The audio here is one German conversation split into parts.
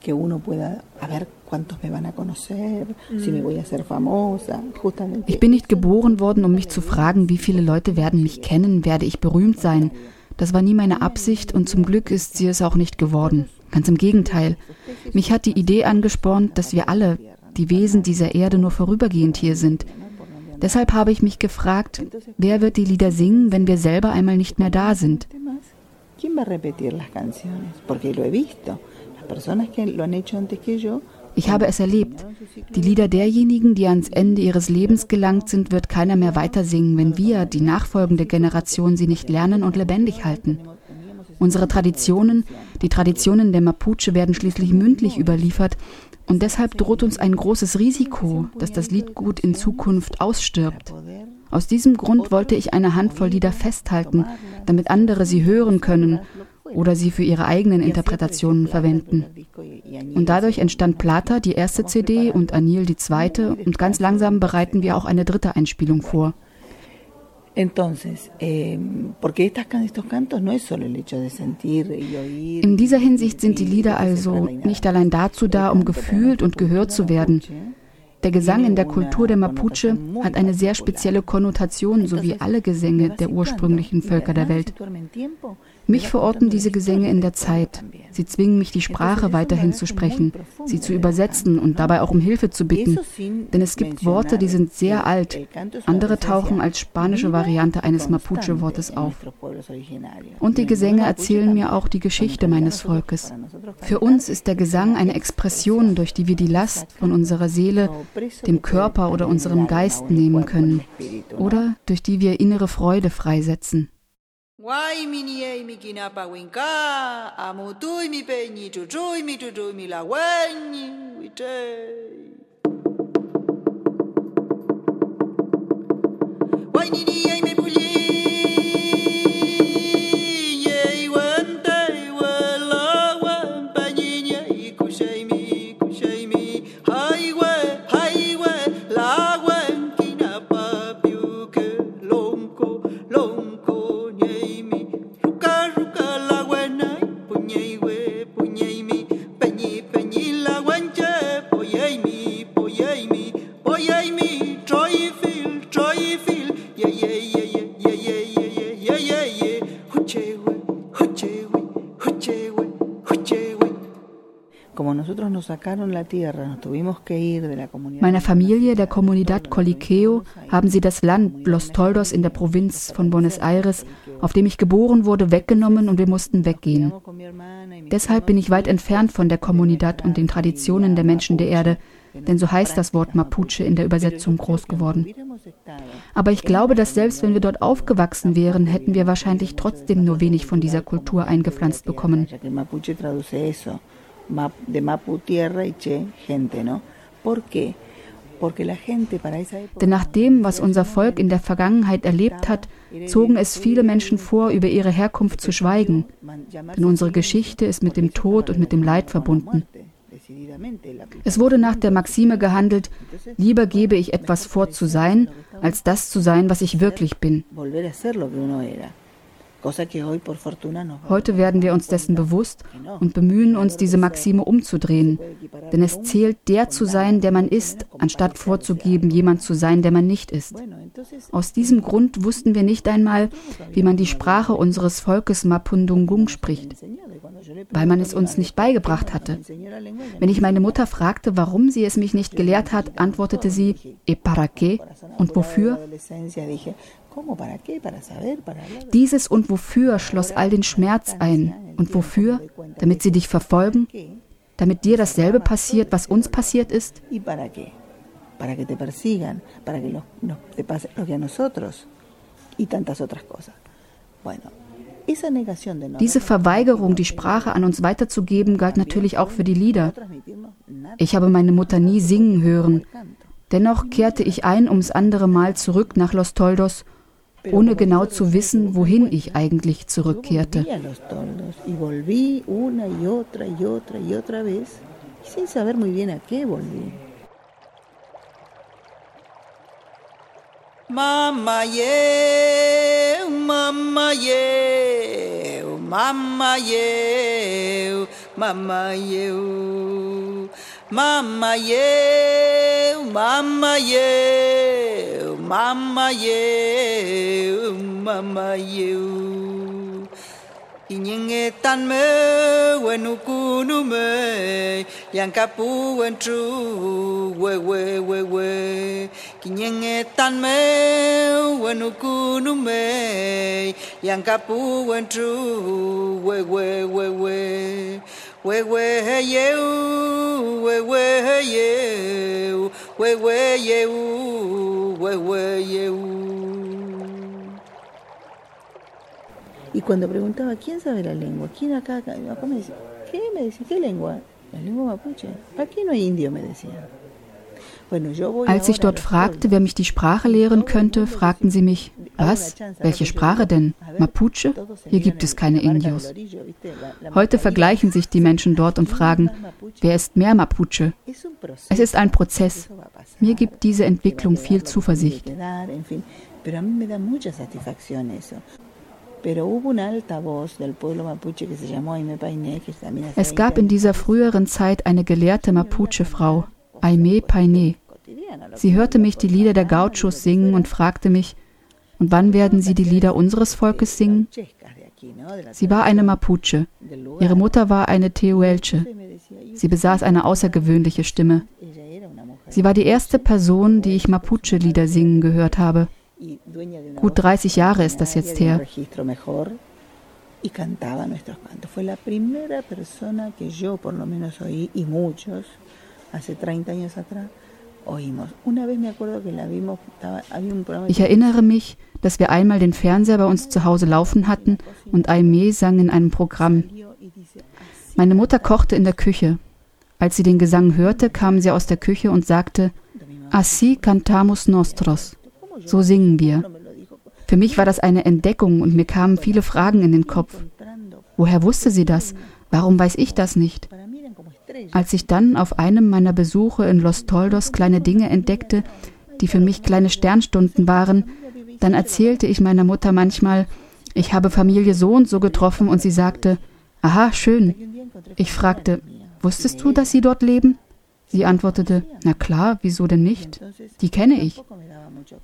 que uno pueda a ver cuántos me van a conocer, si me voy a hacer famosa, justamente. Ich bin nicht geboren worden, um mich zu fragen, wie viele Leute werden mich kennen, werde ich berühmt sein. Das war nie meine Absicht und zum Glück ist sie es auch nicht geworden. Ganz im Gegenteil. Mich hat die Idee angespornt, dass wir alle, die Wesen dieser Erde, nur vorübergehend hier sind. Deshalb habe ich mich gefragt, wer wird die Lieder singen, wenn wir selber einmal nicht mehr da sind? ¿Quién va a repetir las canciones? Porque lo he visto. Ich habe es erlebt. Die Lieder derjenigen, die ans Ende ihres Lebens gelangt sind, wird keiner mehr weiter singen, wenn wir, die nachfolgende Generation, sie nicht lernen und lebendig halten. Unsere Traditionen, die Traditionen der Mapuche werden schließlich mündlich überliefert und deshalb droht uns ein großes Risiko, dass das Liedgut in Zukunft ausstirbt. Aus diesem Grund wollte ich eine Handvoll Lieder festhalten, damit andere sie hören können oder sie für ihre eigenen Interpretationen verwenden. Und dadurch entstand Plata, die erste CD, und Anil die zweite, und ganz langsam bereiten wir auch eine dritte Einspielung vor. In dieser Hinsicht sind die Lieder also nicht allein dazu da, um gefühlt und gehört zu werden. Der Gesang in der Kultur der Mapuche hat eine sehr spezielle Konnotation, so wie alle Gesänge der ursprünglichen Völker der Welt. Mich verorten diese Gesänge in der Zeit. Sie zwingen mich, die Sprache weiterhin zu sprechen, sie zu übersetzen und dabei auch um Hilfe zu bitten. Denn es gibt Worte, die sind sehr alt. Andere tauchen als spanische Variante eines Mapuche-Wortes auf. Und die Gesänge erzählen mir auch die Geschichte meines Volkes. Für uns ist der Gesang eine Expression, durch die wir die Last von unserer Seele, dem Körper oder unserem Geist nehmen können. Oder durch die wir innere Freude freisetzen. Wai mini e mi kinapa winka, amutui mi peñi, chuchui mi chuchui mi la guañi, witei. Wai nini Meiner Familie, der Comunidad Coliqueo, haben sie das Land Los Toldos in der Provinz von Buenos Aires, auf dem ich geboren wurde, weggenommen und wir mussten weggehen. Deshalb bin ich weit entfernt von der Comunidad und den Traditionen der Menschen der Erde, denn so heißt das Wort Mapuche in der Übersetzung groß geworden. Aber ich glaube, dass selbst wenn wir dort aufgewachsen wären, hätten wir wahrscheinlich trotzdem nur wenig von dieser Kultur eingepflanzt bekommen de Mapu tierra y Che gente, ¿no? ¿Por qué? Denn nach dem, was unser Volk in der Vergangenheit erlebt hat, zogen es viele Menschen vor, über ihre Herkunft zu schweigen. Denn unsere Geschichte ist mit dem Tod und mit dem Leid verbunden. Es wurde nach der Maxime gehandelt, lieber gebe ich etwas vor zu sein, als das zu sein, was ich wirklich bin. Heute werden wir uns dessen bewusst und bemühen uns, diese Maxime umzudrehen. Denn es zählt, der zu sein, der man ist, anstatt vorzugeben, jemand zu sein, der man nicht ist. Aus diesem Grund wussten wir nicht einmal, wie man die Sprache unseres Volkes Mapundungung spricht, weil man es uns nicht beigebracht hatte. Wenn ich meine Mutter fragte, warum sie es mich nicht gelehrt hat, antwortete sie, ¿E para qué? Und wofür? Dieses und wofür schloss all den Schmerz ein. Und wofür? Damit sie dich verfolgen? Damit dir dasselbe passiert, was uns passiert ist? Diese Verweigerung, die Sprache an uns weiterzugeben, galt natürlich auch für die Lieder. Ich habe meine Mutter nie singen hören. Dennoch kehrte ich ein ums andere Mal zurück nach Los Toldos ohne genau zu wissen, wohin ich eigentlich zurückkehrte. Mama, yeah, mama, yeah, mama eu, mama eu, mama eu, mama eu, Mama you, mama you. Inyengetan me wenukunu me yang kapu wentru we we we we kinyengetan me wenukunu me yang kapu we we we we we we you we we you we we you we we you Y cuando preguntaba, ¿quién sabe la lengua? ¿Quién acá? acá? me decía, ¿qué? Me decía, ¿qué lengua? La lengua mapuche. Aquí no hay indio, me decían. Als ich dort fragte, wer mich die Sprache lehren könnte, fragten sie mich, was? Welche Sprache denn? Mapuche? Hier gibt es keine Indios. Heute vergleichen sich die Menschen dort und fragen, wer ist mehr Mapuche? Es ist ein Prozess. Mir gibt diese Entwicklung viel Zuversicht. Es gab in dieser früheren Zeit eine gelehrte Mapuche-Frau, Aime Paine. Sie hörte mich die Lieder der Gauchos singen und fragte mich, und wann werden Sie die Lieder unseres Volkes singen? Sie war eine Mapuche. Ihre Mutter war eine Tehuelche. Sie besaß eine außergewöhnliche Stimme. Sie war die erste Person, die ich Mapuche-Lieder singen gehört habe. Gut 30 Jahre ist das jetzt her. Y cantaba nuestros cantos. Fue la primera persona que yo por lo menos oí, y muchos, hace 30 años atrás, oímos. Una vez me acuerdo que la vimos, estaba, había un programa... Ich erinnere mich, dass wir einmal den Fernseher bei uns zu Hause laufen hatten und Aimee sang in einem Programm. Meine Mutter kochte in der Küche. Als sie den Gesang hörte, kam sie aus der Küche und sagte, Así cantamos nostros. So singen wir. Für mich war das eine Entdeckung und mir kamen viele Fragen in den Kopf. Woher wusste sie das? Warum weiß ich das nicht? Als ich dann auf einem meiner Besuche in Los Toldos kleine Dinge entdeckte, die für mich kleine Sternstunden waren, dann erzählte ich meiner Mutter manchmal, ich habe Familie so und so getroffen und sie sagte, aha, schön. Ich fragte, wusstest du, dass sie dort leben? Sie antwortete, na klar, wieso denn nicht? Die kenne ich.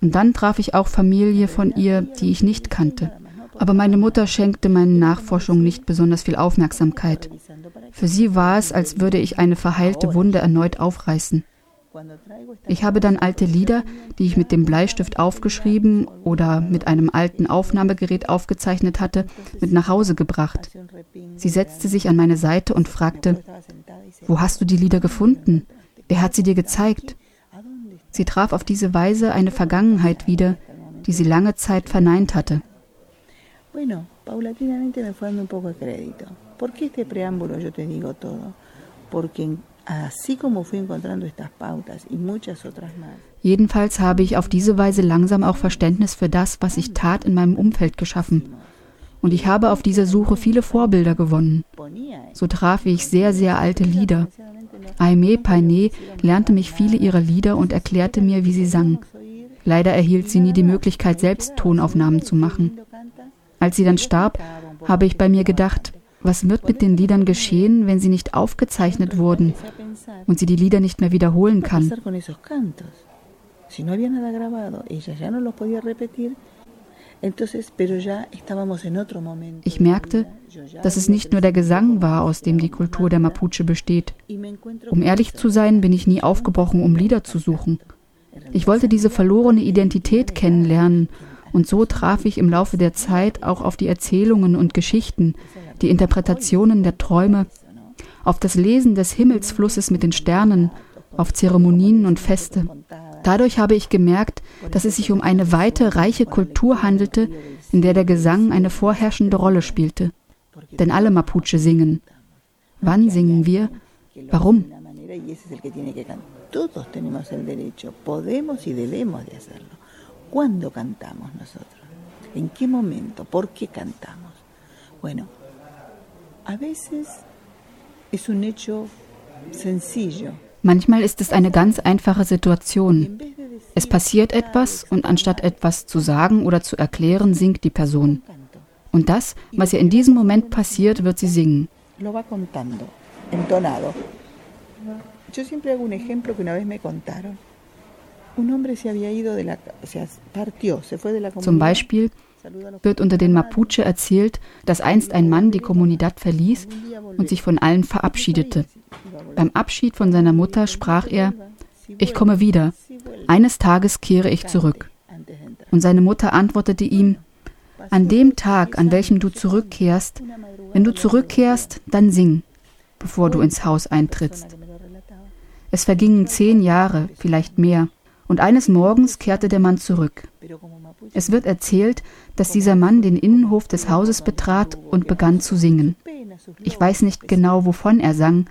Und dann traf ich auch Familie von ihr, die ich nicht kannte. Aber meine Mutter schenkte meinen Nachforschungen nicht besonders viel Aufmerksamkeit. Für sie war es, als würde ich eine verheilte Wunde erneut aufreißen. Ich habe dann alte Lieder, die ich mit dem Bleistift aufgeschrieben oder mit einem alten Aufnahmegerät aufgezeichnet hatte, mit nach Hause gebracht. Sie setzte sich an meine Seite und fragte, wo hast du die Lieder gefunden? Wer hat sie dir gezeigt? Sie traf auf diese Weise eine Vergangenheit wieder, die sie lange Zeit verneint hatte. Bueno, paulatinamente me fue dando un poco de crédito. ¿Por qué este preámbulo yo te digo todo? Porque así como fui encontrando estas pautas y muchas otras más. Jedenfalls habe ich auf diese Weise langsam auch Verständnis für das, was ich tat, in meinem Umfeld geschaffen. Und ich habe auf dieser Suche viele Vorbilder gewonnen. So traf ich sehr, sehr alte Lieder, Aimee Paine lernte mich viele ihrer Lieder und erklärte mir, wie sie sang. Leider erhielt sie nie die Möglichkeit, selbst Tonaufnahmen zu machen. Als sie dann starb, habe ich bei mir gedacht, was wird mit den Liedern geschehen, wenn sie nicht aufgezeichnet wurden und sie die Lieder nicht mehr wiederholen kann? Ich merkte, dass es nicht nur der Gesang war, aus dem die Kultur der Mapuche besteht. Um ehrlich zu sein, bin ich nie aufgebrochen, um Lieder zu suchen. Ich wollte diese verlorene Identität kennenlernen und so traf ich im Laufe der Zeit auch auf die Erzählungen und Geschichten, die Interpretationen der Träume, auf das Lesen des Himmelsflusses mit den Sternen, auf Zeremonien und Feste. Dadurch habe ich gemerkt, dass es sich um eine weite, reiche Kultur handelte, in der der Gesang eine vorherrschende Rolle spielte. Denn alle Mapuche singen. Wann singen wir? Warum? Todos tenemos el derecho, podemos y debemos de hacerlo. ¿Cuándo cantamos nosotros? ¿En qué momento? ¿Por qué cantamos? Bueno, a veces es un hecho sencillo. Manchmal ist es eine ganz einfache Situation. Es passiert etwas und anstatt etwas zu sagen oder zu erklären, singt die Person. Und das, was ihr in diesem Moment passiert, wird sie singen. Yo siempre hago un ejemplo que una vez me contaron. Zum Beispiel wird unter den Mapuche erzählt, dass einst ein Mann die Comunidad verließ und sich von allen verabschiedete. Beim Abschied von seiner Mutter sprach er, ich komme wieder, eines Tages kehre ich zurück. Und seine Mutter antwortete ihm, an dem Tag, an welchem du zurückkehrst, wenn du zurückkehrst, dann sing, bevor du ins Haus eintrittst. Es vergingen zehn Jahre, vielleicht mehr, und eines Morgens kehrte der Mann zurück. Es wird erzählt, dass dieser Mann den Innenhof des Hauses betrat und begann zu singen. Ich weiß nicht genau, wovon er sang,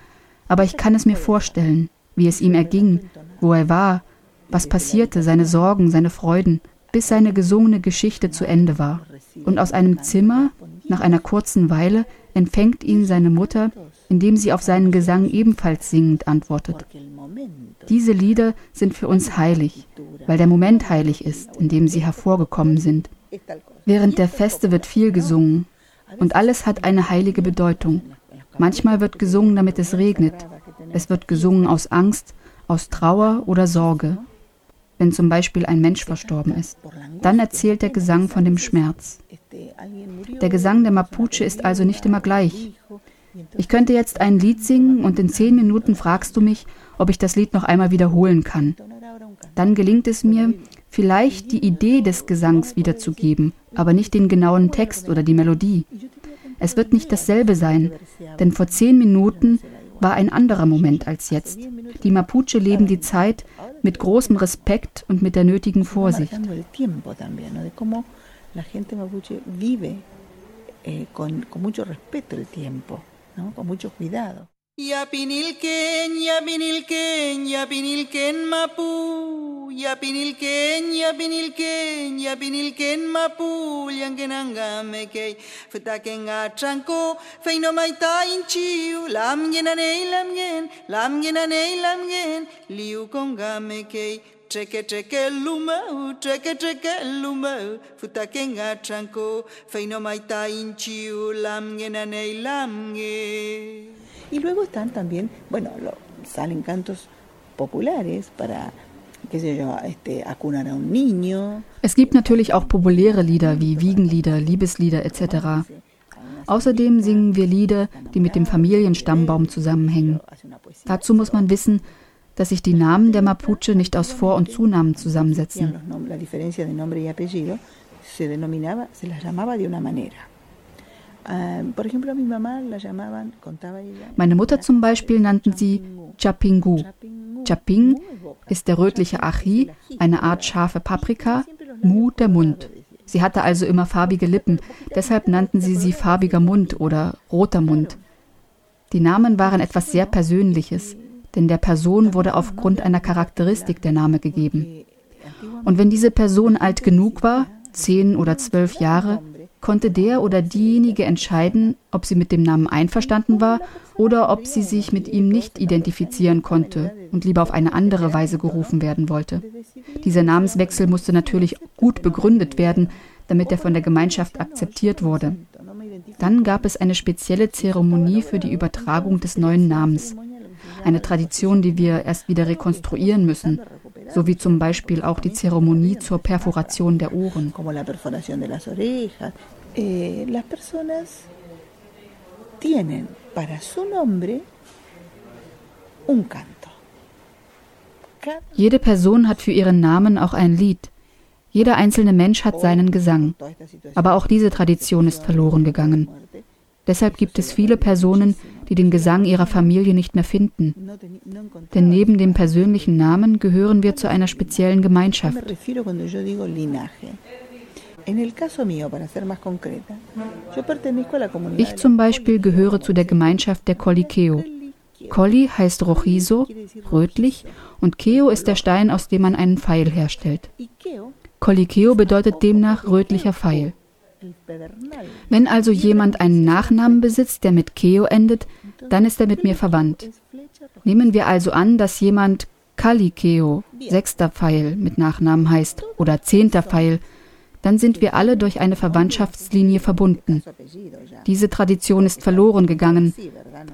aber ich kann es mir vorstellen, wie es ihm erging, wo er war, was passierte, seine Sorgen, seine Freuden, bis seine gesungene Geschichte zu Ende war. Und aus einem Zimmer, nach einer kurzen Weile, empfängt ihn seine Mutter, indem sie auf seinen Gesang ebenfalls singend antwortet. Diese Lieder sind für uns heilig, weil der Moment heilig ist, in dem sie hervorgekommen sind. Während der Feste wird viel gesungen und alles hat eine heilige Bedeutung. Manchmal wird gesungen, damit es regnet. Es wird gesungen aus Angst, aus Trauer oder Sorge. Wenn zum Beispiel ein Mensch verstorben ist, dann erzählt der Gesang von dem Schmerz. Der Gesang der Mapuche ist also nicht immer gleich. Ich könnte jetzt ein Lied singen und in zehn Minuten fragst du mich, ob ich das Lied noch einmal wiederholen kann. Dann gelingt es mir, vielleicht die Idee des Gesangs wiederzugeben, aber nicht den genauen Text oder die Melodie. Es wird nicht dasselbe sein, denn vor zehn Minuten war ein anderer Moment als jetzt. Die Mapuche leben die Zeit mit großem Respekt und mit der nötigen Vorsicht. Eh, con mucho respeto el tiempo. ¿no? con mucho cuidado. Yapinilquén, yapinilquén, yapinilquén mapu, yapinilquén, yapinilquén, yapinilquén mapu, liangenangame kei, futaken atranco, feino maita inchiu, lamgenanei lamgen, lamgenanei lamgen, liu congame kei, Treke treke lumau, treke treke lumau, futakenga tranko, feino maita inchiu, lamgenanei lamgen. Y luego están también, bueno, lo, salen cantos populares para. Es gibt natürlich auch populäre Lieder wie Wiegenlieder, Liebeslieder etc. Außerdem singen wir Lieder, die mit dem Familienstammbaum zusammenhängen. Dazu muss man wissen, dass sich die Namen der Mapuche nicht aus Vor- und Zunamen zusammensetzen. Meine Mutter zum Beispiel nannten sie Chapingu. Chaping ist der rötliche Achi, eine Art scharfe Paprika, Mu der Mund. Sie hatte also immer farbige Lippen, deshalb nannten sie sie farbiger Mund oder roter Mund. Die Namen waren etwas sehr Persönliches denn der Person wurde aufgrund einer Charakteristik der Name gegeben. Und wenn diese Person alt genug war, zehn oder zwölf Jahre, konnte der oder diejenige entscheiden, ob sie mit dem Namen einverstanden war oder ob sie sich mit ihm nicht identifizieren konnte und lieber auf eine andere Weise gerufen werden wollte. Dieser Namenswechsel musste natürlich gut begründet werden, damit er von der Gemeinschaft akzeptiert wurde. Dann gab es eine spezielle Zeremonie für die Übertragung des neuen Namens eine Tradition, die wir erst wieder rekonstruieren müssen, so wie zum Beispiel auch die Zeremonie zur Perforation der Ohren. Eh, Jede Person hat für ihren Namen auch ein Lied. Jeder einzelne Mensch hat seinen Gesang. Aber auch diese Tradition ist verloren gegangen. Deshalb gibt es viele Personen, die den Gesang ihrer Familie nicht mehr finden. Denn neben dem persönlichen Namen gehören wir zu einer speziellen Gemeinschaft. Ich zum Beispiel gehöre zu der Gemeinschaft der Colikeo. Coli heißt Rojizo, rötlich, und Keo ist der Stein, aus dem man einen Pfeil herstellt. Colikeo bedeutet demnach rötlicher Pfeil. Wenn also jemand einen Nachnamen besitzt, der mit Keo endet, dann ist er mit mir verwandt. Nehmen wir also an, dass jemand Kalikeo, sechster Pfeil, mit Nachnamen heißt oder zehnter Pfeil, dann sind wir alle durch eine Verwandtschaftslinie verbunden. Diese Tradition ist verloren gegangen,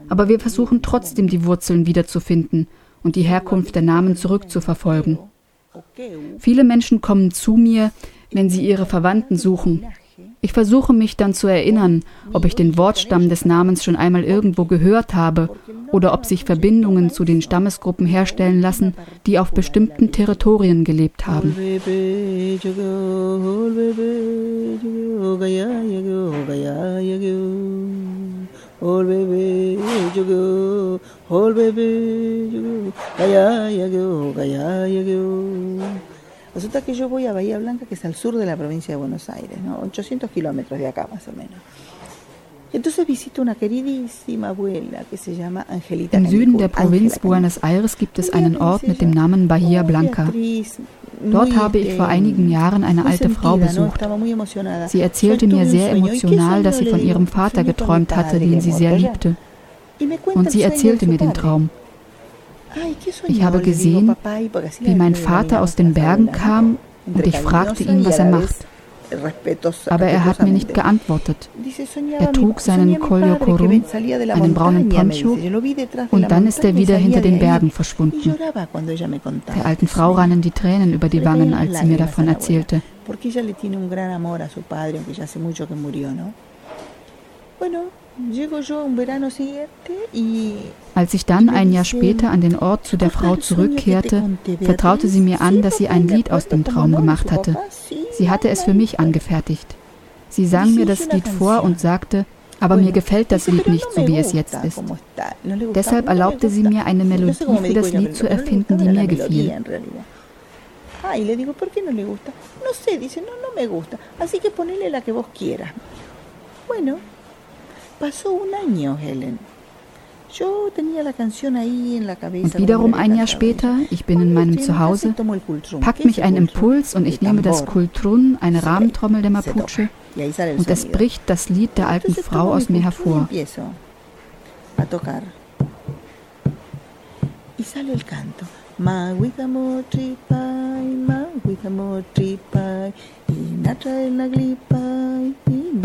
aber wir versuchen trotzdem die Wurzeln wiederzufinden und die Herkunft der Namen zurückzuverfolgen. Viele Menschen kommen zu mir, wenn sie ihre Verwandten suchen ich versuche mich dann zu erinnern, ob ich den Wortstamm des Namens schon einmal irgendwo gehört habe oder ob sich Verbindungen zu den Stammesgruppen herstellen lassen, die auf bestimmten Territorien gelebt haben. Resulta que yo voy a Bahía Blanca, que es al sur de la provincia de Buenos Aires, ¿no? 800 kilómetros de acá más o menos. Im Süden der Provinz Buenos Aires gibt es einen Ort mit dem Namen Bahía Blanca. Dort habe ich vor einigen Jahren eine alte Frau besucht. Sie erzählte mir sehr emotional, dass sie von ihrem Vater geträumt hatte, den sie sehr liebte. Und sie erzählte mir den Traum. Ich habe gesehen, wie mein Vater aus den Bergen kam und ich fragte ihn, was er macht. Aber er hat mir nicht geantwortet. Er trug seinen Kolyo Korum, einen braunen Poncho, und dann ist er wieder hinter den Bergen verschwunden. Der alten Frau rannen die Tränen über die Wangen, als sie mir davon erzählte. Als ich dann ein Jahr später an den Ort zu der Frau zurückkehrte, vertraute sie mir an, dass sie ein Lied aus dem Traum gemacht hatte. Sie hatte es für mich angefertigt. Sie sang mir das Lied vor und sagte, aber mir gefällt das Lied nicht so, wie es jetzt ist. Deshalb erlaubte sie mir, eine Melodie für das Lied zu erfinden, die mir gefiel. Pasó un año, Helen. Und wiederum ein Jahr später, ich bin in meinem Zuhause, packt mich ein Impuls und ich nehme das Kultrun, eine Rahmentrommel der Mapuche, und es bricht das Lied der alten Frau aus mir hervor.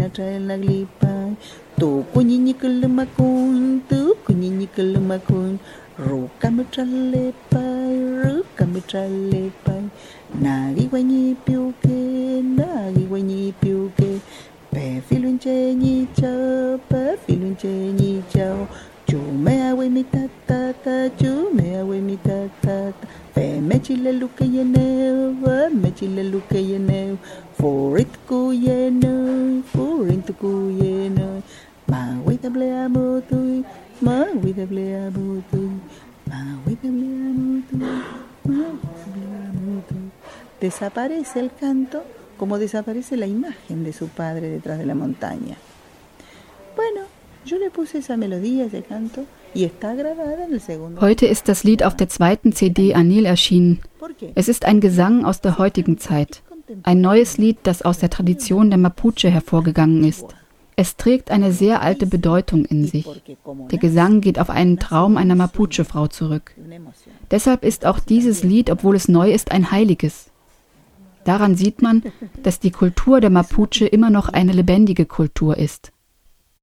trae la glipa. Tuku nyinikulumakun, tuku nyinikulumakun. Rukami tralepai, rukami tralepai. Nagi wanyi piuke, nagi wanyi piuke. Pe filunche ni chao, pe filunche ni chao. Chumea we mi tata, tatata, chumea we mi tata ta, Pe me chile luke yeneu, me chile luke yeneu. Forit ku yeneu, forit ku yeneu. Ma we te blea mutui, ma we te blea mutui, ma we te blea mutui, ma we te blea mutui. Desaparece el canto como desaparece la imagen de su padre detrás de la montaña. Bueno, Yo le puse esa melodía, ese canto, y está grabada en el segundo. Heute ist das Lied auf der zweiten CD Anil erschienen. Es ist ein Gesang aus der heutigen Zeit. Ein neues Lied, das aus der Tradition der Mapuche hervorgegangen ist. Es trägt eine sehr alte Bedeutung in sich. Der Gesang geht auf einen Traum einer Mapuche-Frau zurück. Deshalb ist auch dieses Lied, obwohl es neu ist, ein heiliges. Daran sieht man, dass die Kultur der Mapuche immer noch eine lebendige Kultur ist.